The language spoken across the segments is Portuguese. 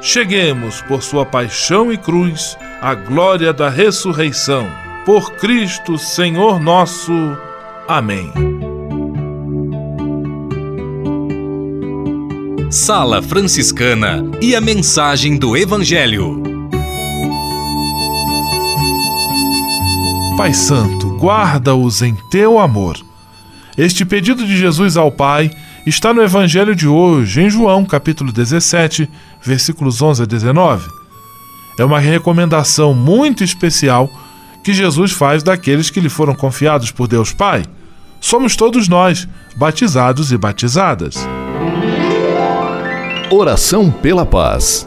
cheguemos, por sua paixão e cruz, à glória da ressurreição. Por Cristo, Senhor nosso. Amém. Sala Franciscana e a mensagem do Evangelho. Pai Santo, guarda-os em teu amor. Este pedido de Jesus ao Pai está no Evangelho de hoje, em João, capítulo 17, versículos 11 a 19. É uma recomendação muito especial que Jesus faz daqueles que lhe foram confiados por Deus Pai. Somos todos nós, batizados e batizadas. Oração pela paz.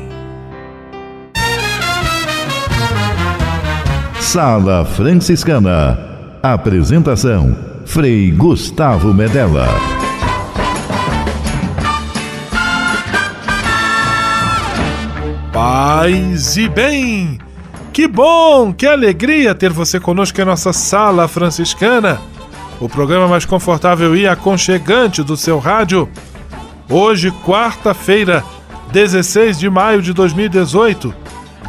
Sala Franciscana. Apresentação: Frei Gustavo Medella. Paz e bem! Que bom, que alegria ter você conosco em nossa Sala Franciscana, o programa mais confortável e aconchegante do seu rádio. Hoje, quarta-feira, 16 de maio de 2018,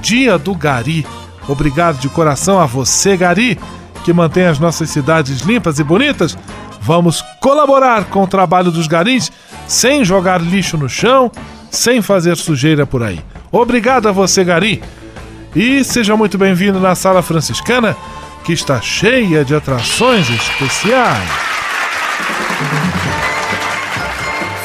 dia do Gari Obrigado de coração a você, Gari, que mantém as nossas cidades limpas e bonitas. Vamos colaborar com o trabalho dos garis sem jogar lixo no chão, sem fazer sujeira por aí. Obrigado a você, Gari. E seja muito bem-vindo na Sala Franciscana, que está cheia de atrações especiais.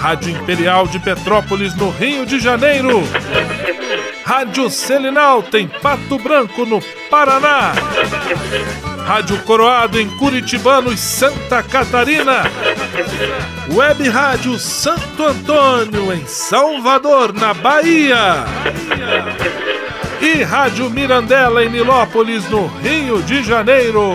Rádio Imperial de Petrópolis, no Rio de Janeiro. Rádio Selinal tem Pato Branco, no Paraná. Rádio Coroado em Curitibanos, Santa Catarina. Web Rádio Santo Antônio em Salvador, na Bahia. E Rádio Mirandela em Nilópolis, no Rio de Janeiro.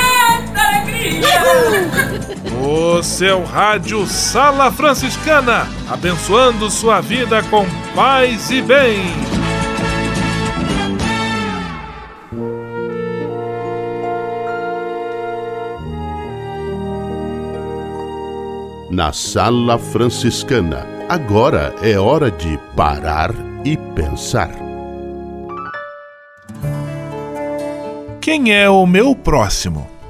O seu rádio Sala Franciscana, abençoando sua vida com paz e bem. Na Sala Franciscana, agora é hora de parar e pensar. Quem é o meu próximo?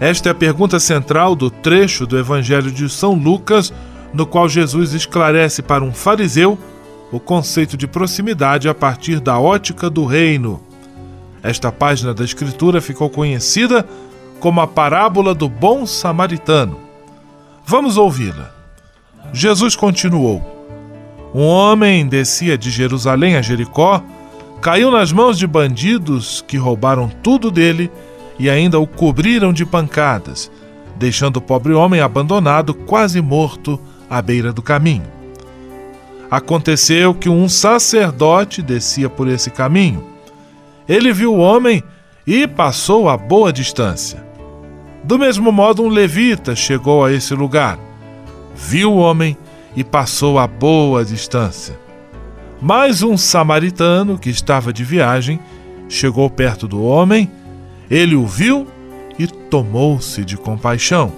Esta é a pergunta central do trecho do Evangelho de São Lucas, no qual Jesus esclarece para um fariseu o conceito de proximidade a partir da ótica do reino. Esta página da Escritura ficou conhecida como a parábola do bom samaritano. Vamos ouvi-la. Jesus continuou: Um homem descia de Jerusalém a Jericó, caiu nas mãos de bandidos que roubaram tudo dele e ainda o cobriram de pancadas, deixando o pobre homem abandonado, quase morto, à beira do caminho. Aconteceu que um sacerdote descia por esse caminho. Ele viu o homem e passou a boa distância. Do mesmo modo, um levita chegou a esse lugar, viu o homem e passou a boa distância. Mais um samaritano que estava de viagem chegou perto do homem ele o viu e tomou-se de compaixão.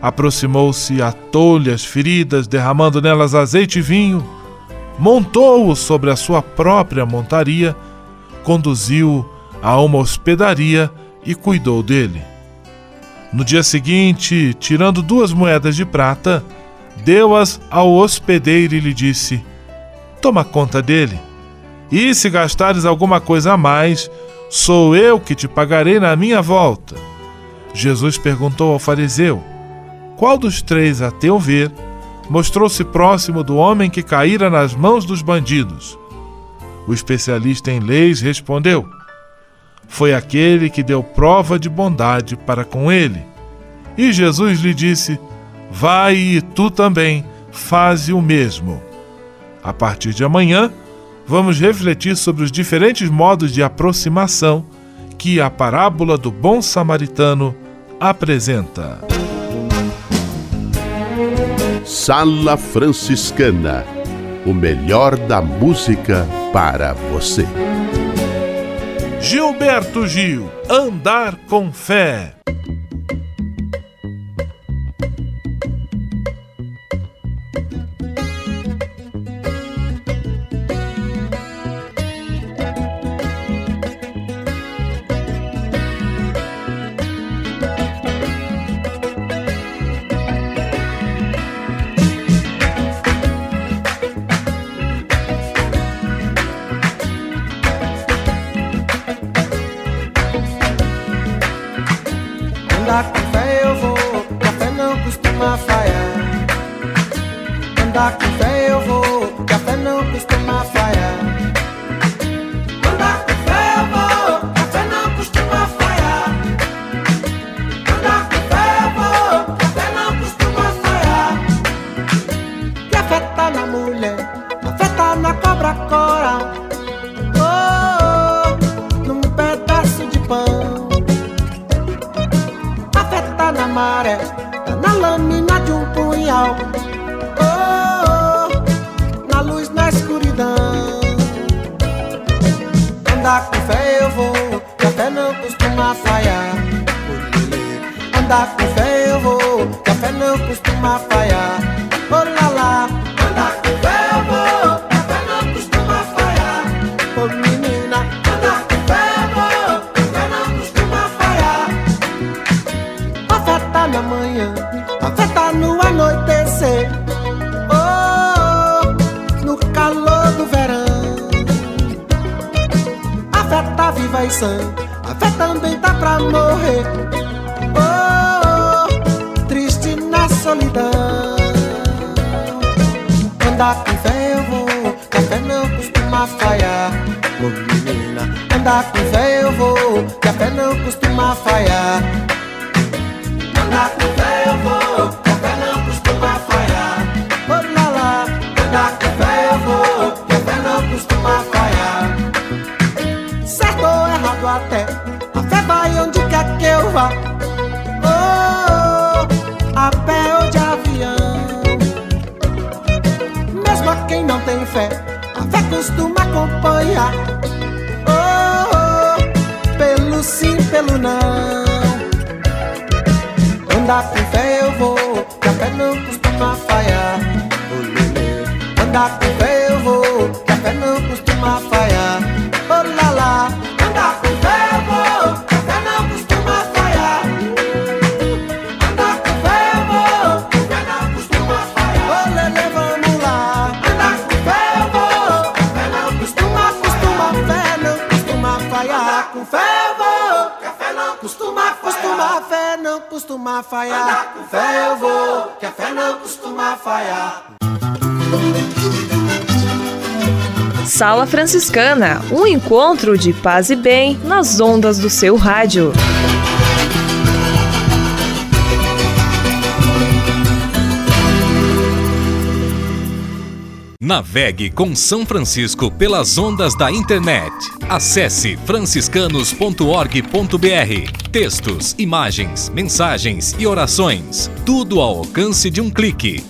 Aproximou-se, atou-lhe as feridas, derramando nelas azeite e vinho, montou-o sobre a sua própria montaria, conduziu-o a uma hospedaria e cuidou dele. No dia seguinte, tirando duas moedas de prata, deu-as ao hospedeiro e lhe disse: Toma conta dele, e se gastares alguma coisa a mais, Sou eu que te pagarei na minha volta. Jesus perguntou ao fariseu: Qual dos três, a teu ver, mostrou-se próximo do homem que caíra nas mãos dos bandidos? O especialista em leis respondeu: Foi aquele que deu prova de bondade para com ele. E Jesus lhe disse: Vai e tu também, faze o mesmo. A partir de amanhã, vamos refletir sobre os diferentes modos de aproximação que a parábola do bom samaritano apresenta. Sala Franciscana o melhor da música para você. Gilberto Gil, Andar com Fé. Solidão. Andar com fé eu vou, que a fé não costuma falhar. Oh, menina, andar com fé eu vou, que a fé não costuma falhar. Andar com fé eu vou, que a fé não costuma falhar. Oh, lá, andar com fé eu vou, que a fé não costuma falhar. Certo ou errado até, a fé vai onde quer que eu vá. Andar falhar. Sala Franciscana, um encontro de paz e bem nas ondas do seu rádio. Navegue com São Francisco pelas ondas da internet. Acesse franciscanos.org.br. Textos, imagens, mensagens e orações. Tudo ao alcance de um clique.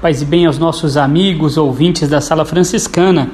Paz e bem aos nossos amigos, ouvintes da Sala Franciscana.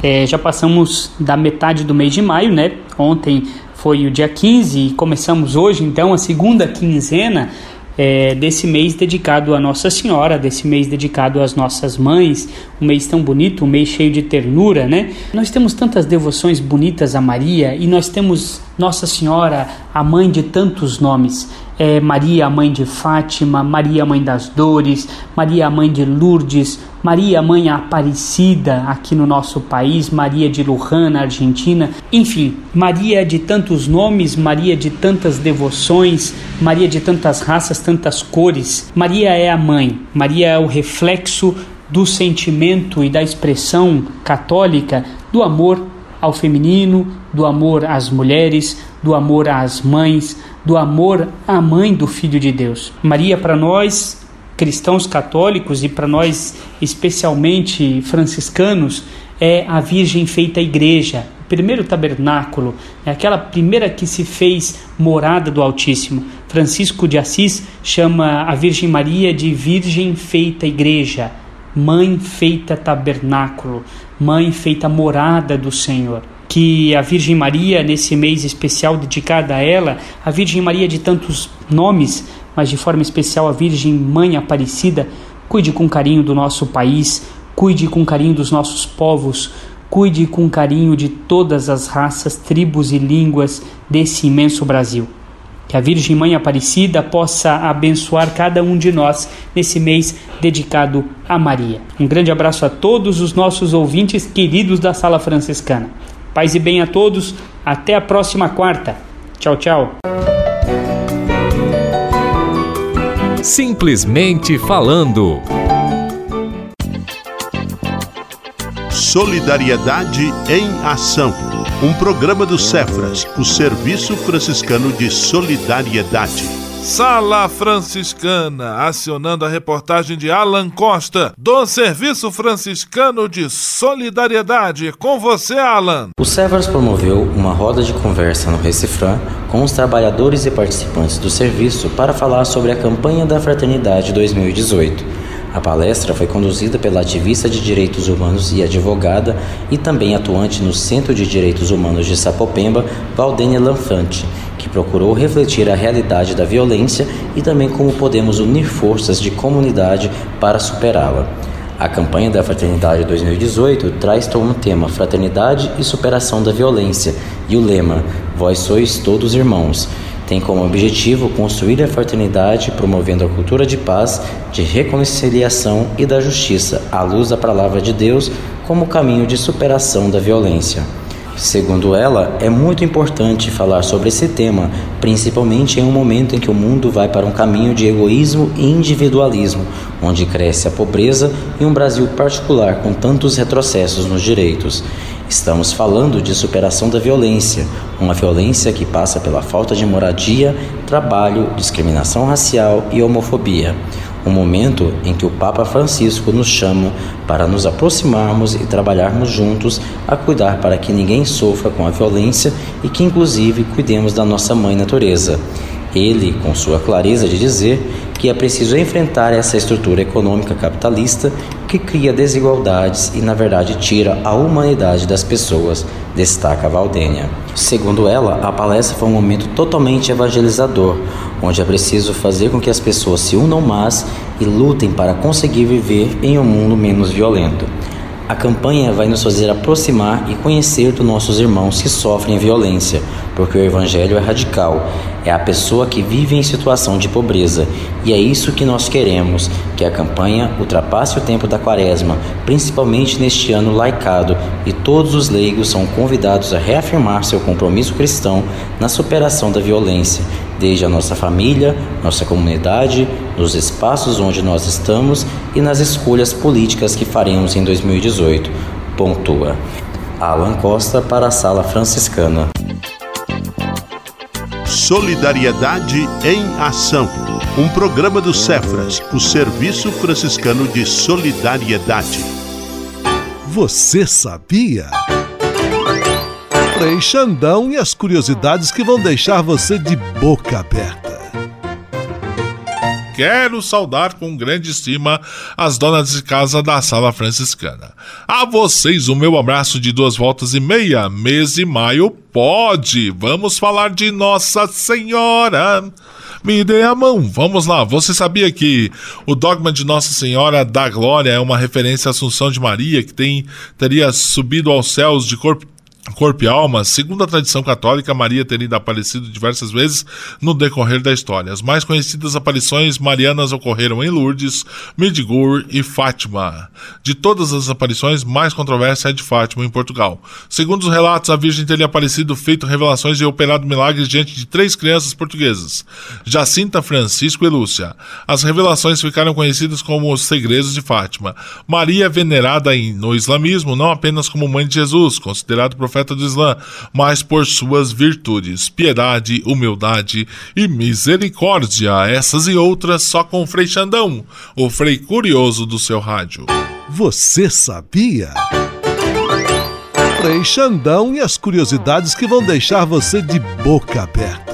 É, já passamos da metade do mês de maio, né? Ontem foi o dia 15 e começamos hoje, então, a segunda quinzena é, desse mês dedicado à Nossa Senhora, desse mês dedicado às nossas mães, um mês tão bonito, um mês cheio de ternura, né? Nós temos tantas devoções bonitas a Maria e nós temos Nossa Senhora, a mãe de tantos nomes. É Maria, a mãe de Fátima, Maria, a mãe das dores, Maria, a mãe de Lourdes, Maria, mãe Aparecida aqui no nosso país, Maria de Luján, na Argentina, enfim, Maria de tantos nomes, Maria de tantas devoções, Maria de tantas raças, tantas cores. Maria é a mãe, Maria é o reflexo do sentimento e da expressão católica do amor ao feminino, do amor às mulheres, do amor às mães, do amor à mãe do Filho de Deus. Maria, para nós cristãos católicos e para nós especialmente franciscanos, é a Virgem feita igreja, o primeiro tabernáculo, é aquela primeira que se fez morada do Altíssimo. Francisco de Assis chama a Virgem Maria de Virgem feita igreja, mãe feita tabernáculo, mãe feita morada do Senhor que a Virgem Maria, nesse mês especial dedicado a ela, a Virgem Maria de tantos nomes, mas de forma especial a Virgem Mãe Aparecida, cuide com carinho do nosso país, cuide com carinho dos nossos povos, cuide com carinho de todas as raças, tribos e línguas desse imenso Brasil. Que a Virgem Mãe Aparecida possa abençoar cada um de nós nesse mês dedicado a Maria. Um grande abraço a todos os nossos ouvintes queridos da Sala Franciscana. Paz e bem a todos, Até a próxima quarta. Tchau, tchau. Simplesmente falando. Solidariedade em Ação. Um programa do Cefras, o Serviço Franciscano de Solidariedade. Sala Franciscana, acionando a reportagem de Alan Costa, do Serviço Franciscano de Solidariedade. Com você, Alan. O Severs promoveu uma roda de conversa no Recifran com os trabalhadores e participantes do serviço para falar sobre a campanha da Fraternidade 2018. A palestra foi conduzida pela ativista de direitos humanos e advogada e também atuante no Centro de Direitos Humanos de Sapopemba, Valdênia Lanfante, que procurou refletir a realidade da violência e também como podemos unir forças de comunidade para superá-la. A campanha da Fraternidade 2018 traz como tema Fraternidade e Superação da Violência e o lema Vós sois todos irmãos tem como objetivo construir a fraternidade, promovendo a cultura de paz, de reconciliação e da justiça, à luz da palavra de Deus, como caminho de superação da violência. Segundo ela, é muito importante falar sobre esse tema, principalmente em um momento em que o mundo vai para um caminho de egoísmo e individualismo, onde cresce a pobreza e um Brasil particular com tantos retrocessos nos direitos. Estamos falando de superação da violência, uma violência que passa pela falta de moradia, trabalho, discriminação racial e homofobia um momento em que o Papa Francisco nos chama para nos aproximarmos e trabalharmos juntos a cuidar para que ninguém sofra com a violência e que, inclusive, cuidemos da nossa mãe natureza. Ele, com sua clareza de dizer que é preciso enfrentar essa estrutura econômica capitalista que cria desigualdades e, na verdade, tira a humanidade das pessoas, destaca Valdênia. Segundo ela, a palestra foi um momento totalmente evangelizador, onde é preciso fazer com que as pessoas se unam mais e lutem para conseguir viver em um mundo menos violento. A campanha vai nos fazer aproximar e conhecer dos nossos irmãos que sofrem violência, porque o Evangelho é radical, é a pessoa que vive em situação de pobreza, e é isso que nós queremos: que a campanha ultrapasse o tempo da quaresma, principalmente neste ano laicado, e todos os leigos são convidados a reafirmar seu compromisso cristão na superação da violência desde a nossa família, nossa comunidade, nos espaços onde nós estamos e nas escolhas políticas que faremos em 2018. Pontua. Alan Costa para a Sala Franciscana. Solidariedade em Ação. Um programa do Cefras, o Serviço Franciscano de Solidariedade. Você sabia? Frei Xandão e as curiosidades que vão deixar você de boca aberta. Quero saudar com grande estima as donas de casa da sala franciscana. A vocês o meu abraço de duas voltas e meia, mês de maio pode. Vamos falar de Nossa Senhora. Me dê a mão, vamos lá. Você sabia que o dogma de Nossa Senhora da Glória é uma referência à Assunção de Maria, que tem, teria subido aos céus de corpo corpo e alma, segundo a tradição católica, Maria teria aparecido diversas vezes no decorrer da história. As mais conhecidas aparições marianas ocorreram em Lourdes, Medjugorje e Fátima. De todas as aparições, mais controversa é de Fátima, em Portugal. Segundo os relatos, a Virgem teria aparecido, feito revelações e operado milagres diante de três crianças portuguesas, Jacinta, Francisco e Lúcia. As revelações ficaram conhecidas como os segredos de Fátima. Maria é venerada no islamismo não apenas como mãe de Jesus, considerado profeta profeta do Islã, mas por suas virtudes, piedade, humildade e misericórdia. Essas e outras só com Frei Xandão, o Frei Curioso do seu rádio. Você sabia? Frei Xandão e as curiosidades que vão deixar você de boca aberta.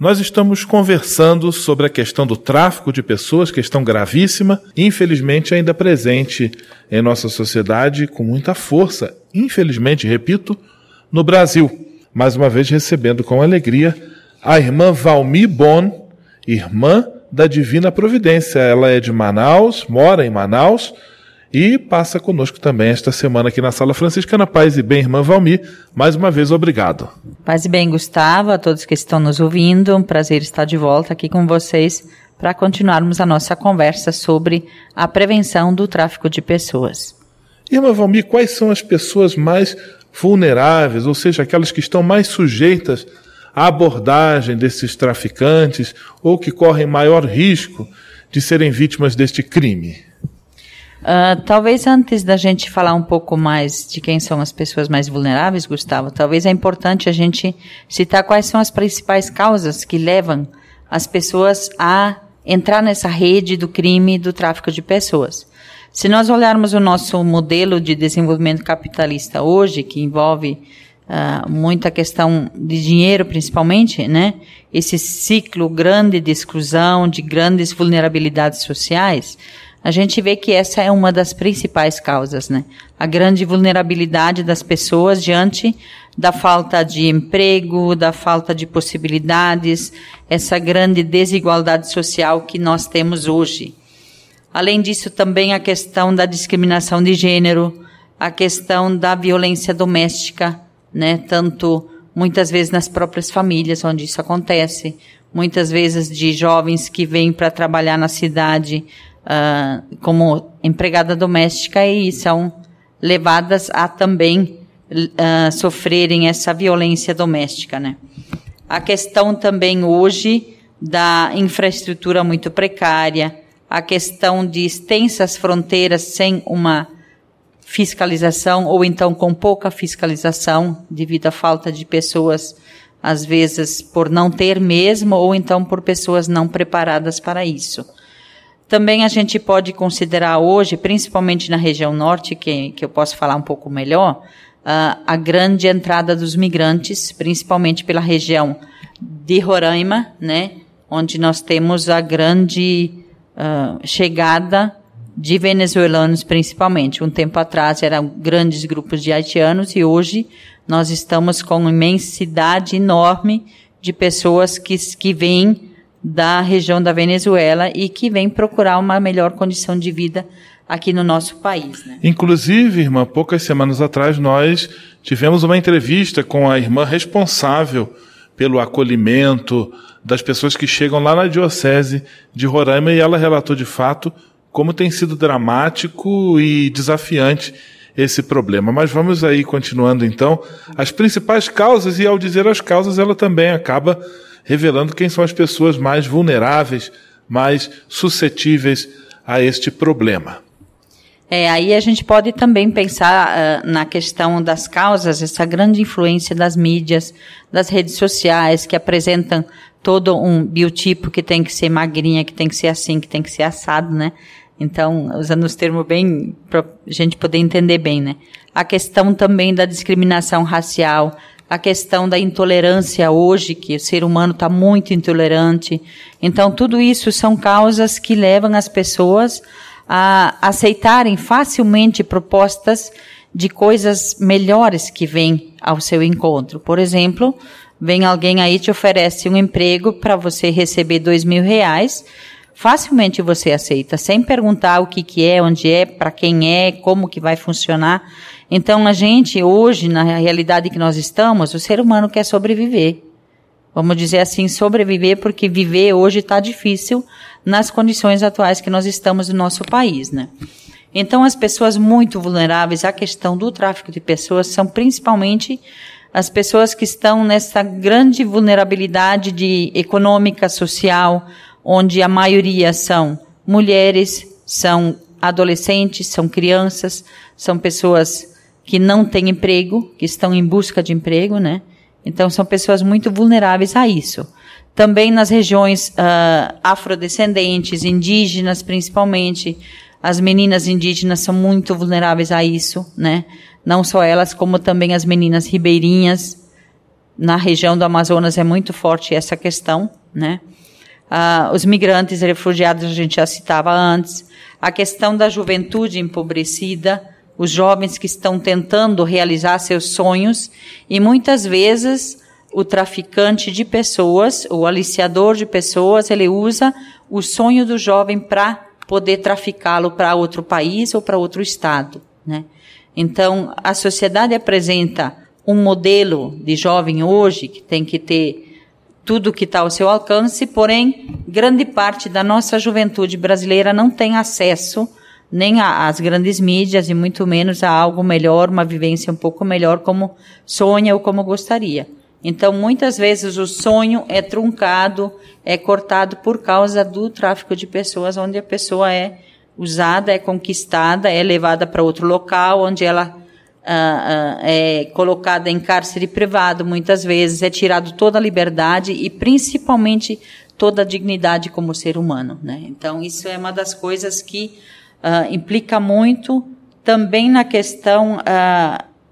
Nós estamos conversando sobre a questão do tráfico de pessoas, questão gravíssima, infelizmente ainda presente em nossa sociedade com muita força, infelizmente, repito, no Brasil. Mais uma vez recebendo com alegria a irmã Valmi Bon, irmã da Divina Providência. Ela é de Manaus, mora em Manaus e passa conosco também esta semana aqui na Sala Franciscana. Paz e bem, irmã Valmir, mais uma vez obrigado. Paz e bem, Gustavo, a todos que estão nos ouvindo, um prazer estar de volta aqui com vocês para continuarmos a nossa conversa sobre a prevenção do tráfico de pessoas. Irmã Valmir, quais são as pessoas mais vulneráveis, ou seja, aquelas que estão mais sujeitas à abordagem desses traficantes ou que correm maior risco de serem vítimas deste crime? Uh, talvez antes da gente falar um pouco mais de quem são as pessoas mais vulneráveis, Gustavo, talvez é importante a gente citar quais são as principais causas que levam as pessoas a entrar nessa rede do crime do tráfico de pessoas. Se nós olharmos o nosso modelo de desenvolvimento capitalista hoje, que envolve uh, muita questão de dinheiro principalmente, né? Esse ciclo grande de exclusão, de grandes vulnerabilidades sociais, a gente vê que essa é uma das principais causas, né? A grande vulnerabilidade das pessoas diante da falta de emprego, da falta de possibilidades, essa grande desigualdade social que nós temos hoje. Além disso, também a questão da discriminação de gênero, a questão da violência doméstica, né? Tanto muitas vezes nas próprias famílias onde isso acontece, muitas vezes de jovens que vêm para trabalhar na cidade uh, como empregada doméstica e são levadas a também uh, sofrerem essa violência doméstica, né? A questão também hoje da infraestrutura muito precária, a questão de extensas fronteiras sem uma fiscalização ou então com pouca fiscalização devido à falta de pessoas às vezes por não ter mesmo ou então por pessoas não preparadas para isso. Também a gente pode considerar hoje, principalmente na região norte, que, que eu posso falar um pouco melhor, uh, a grande entrada dos migrantes, principalmente pela região de Roraima, né, onde nós temos a grande uh, chegada de venezuelanos, principalmente. Um tempo atrás eram grandes grupos de haitianos e hoje nós estamos com uma imensidade enorme de pessoas que, que vêm da região da Venezuela e que vem procurar uma melhor condição de vida aqui no nosso país. Né? Inclusive, irmã, poucas semanas atrás nós tivemos uma entrevista com a irmã responsável pelo acolhimento das pessoas que chegam lá na diocese de Roraima e ela relatou de fato como tem sido dramático e desafiante esse problema. Mas vamos aí continuando então as principais causas e ao dizer as causas ela também acaba revelando quem são as pessoas mais vulneráveis, mais suscetíveis a este problema. É, aí a gente pode também pensar uh, na questão das causas, essa grande influência das mídias, das redes sociais, que apresentam todo um biotipo que tem que ser magrinha, que tem que ser assim, que tem que ser assado, né? Então, usando os termos bem, para a gente poder entender bem, né? A questão também da discriminação racial, a questão da intolerância hoje, que o ser humano está muito intolerante. Então, tudo isso são causas que levam as pessoas a aceitarem facilmente propostas de coisas melhores que vêm ao seu encontro. Por exemplo, vem alguém aí te oferece um emprego para você receber dois mil reais, facilmente você aceita, sem perguntar o que, que é, onde é, para quem é, como que vai funcionar. Então, a gente, hoje, na realidade que nós estamos, o ser humano quer sobreviver. Vamos dizer assim, sobreviver, porque viver hoje está difícil nas condições atuais que nós estamos no nosso país, né? Então, as pessoas muito vulneráveis à questão do tráfico de pessoas são principalmente as pessoas que estão nessa grande vulnerabilidade de econômica, social, onde a maioria são mulheres, são adolescentes, são crianças, são pessoas que não têm emprego, que estão em busca de emprego, né? Então são pessoas muito vulneráveis a isso. Também nas regiões uh, afrodescendentes, indígenas principalmente, as meninas indígenas são muito vulneráveis a isso, né? Não só elas, como também as meninas ribeirinhas. Na região do Amazonas é muito forte essa questão, né? Uh, os migrantes refugiados a gente já citava antes. A questão da juventude empobrecida, os jovens que estão tentando realizar seus sonhos e muitas vezes o traficante de pessoas, o aliciador de pessoas, ele usa o sonho do jovem para poder traficá-lo para outro país ou para outro estado, né? Então, a sociedade apresenta um modelo de jovem hoje que tem que ter tudo que está ao seu alcance, porém, grande parte da nossa juventude brasileira não tem acesso nem às grandes mídias e muito menos a algo melhor, uma vivência um pouco melhor como sonha ou como gostaria. Então, muitas vezes o sonho é truncado, é cortado por causa do tráfico de pessoas, onde a pessoa é usada, é conquistada, é levada para outro local, onde ela ah, ah, é colocada em cárcere privado, muitas vezes é tirado toda a liberdade e principalmente toda a dignidade como ser humano. Né? Então, isso é uma das coisas que ah, implica muito também na questão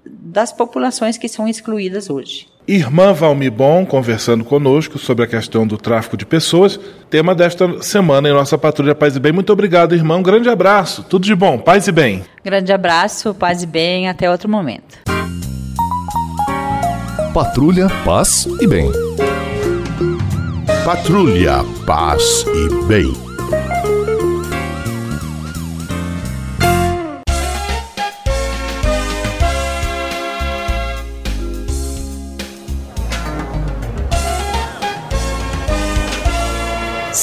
das populações que são excluídas hoje. Irmã Valmibon conversando conosco sobre a questão do tráfico de pessoas, tema desta semana em nossa Patrulha Paz e Bem. Muito obrigado, irmão. Um grande abraço. Tudo de bom. Paz e bem. Grande abraço, paz e bem. Até outro momento. Patrulha, paz e bem. Patrulha, paz e bem.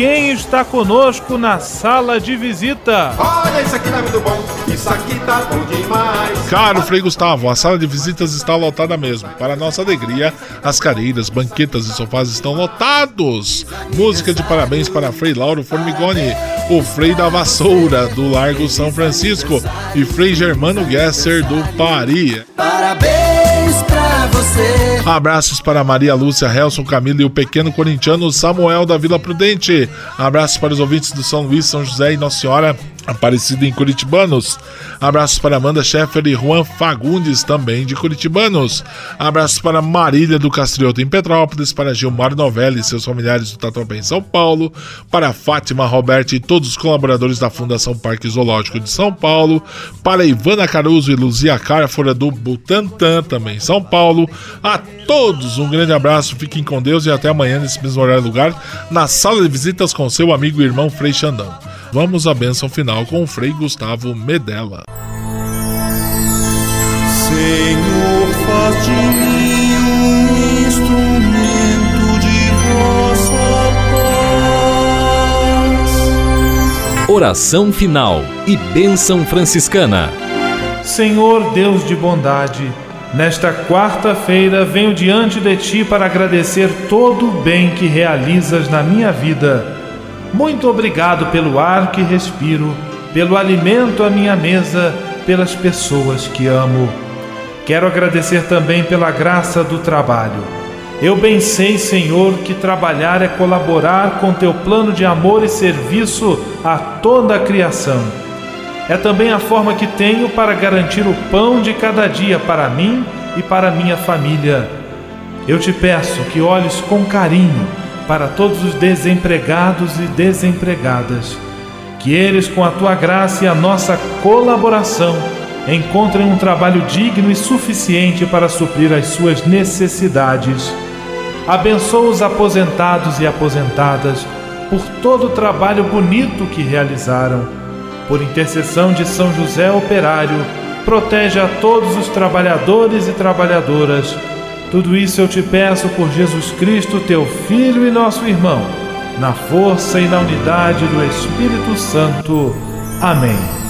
quem está conosco na sala de visita. Olha, isso aqui tá muito bom, isso aqui tá bom demais. Caro Frei Gustavo, a sala de visitas está lotada mesmo. Para nossa alegria, as cadeiras, banquetas e sofás estão lotados. Música de parabéns para Frei Lauro Formigoni, o Frei da Vassoura, do Largo São Francisco, e Frei Germano Gesser, do Pari. Parabéns você. Abraços para Maria Lúcia, Helson, Camilo e o pequeno corintiano Samuel da Vila Prudente. Abraços para os ouvintes do São Luís, São José e Nossa Senhora Aparecida em Curitibanos. Abraços para Amanda Scheffer e Juan Fagundes, também de Curitibanos. Abraços para Marília do Castrioto em Petrópolis, para Gilmar Novelli e seus familiares do Tatuapé em São Paulo, para Fátima Roberto e todos os colaboradores da Fundação Parque Zoológico de São Paulo, para Ivana Caruso e Luzia Carfora do Butantan, também em São Paulo. A todos um grande abraço, fiquem com Deus e até amanhã nesse mesmo horário e lugar, na sala de visitas com seu amigo e irmão Frei Xandão. Vamos à bênção final com o Frei Gustavo Medella. Senhor, faz de mim um instrumento de vossa paz. Oração final e bênção franciscana. Senhor Deus de bondade, nesta quarta-feira venho diante de ti para agradecer todo o bem que realizas na minha vida muito obrigado pelo ar que respiro, pelo alimento à minha mesa, pelas pessoas que amo. Quero agradecer também pela graça do trabalho. Eu bem sei, Senhor, que trabalhar é colaborar com teu plano de amor e serviço a toda a criação. É também a forma que tenho para garantir o pão de cada dia para mim e para minha família. Eu te peço que olhes com carinho para todos os desempregados e desempregadas. Que eles, com a tua graça e a nossa colaboração, encontrem um trabalho digno e suficiente para suprir as suas necessidades. Abençoa os aposentados e aposentadas por todo o trabalho bonito que realizaram. Por intercessão de São José Operário, protege a todos os trabalhadores e trabalhadoras tudo isso eu te peço por Jesus Cristo, teu Filho e nosso irmão, na força e na unidade do Espírito Santo. Amém.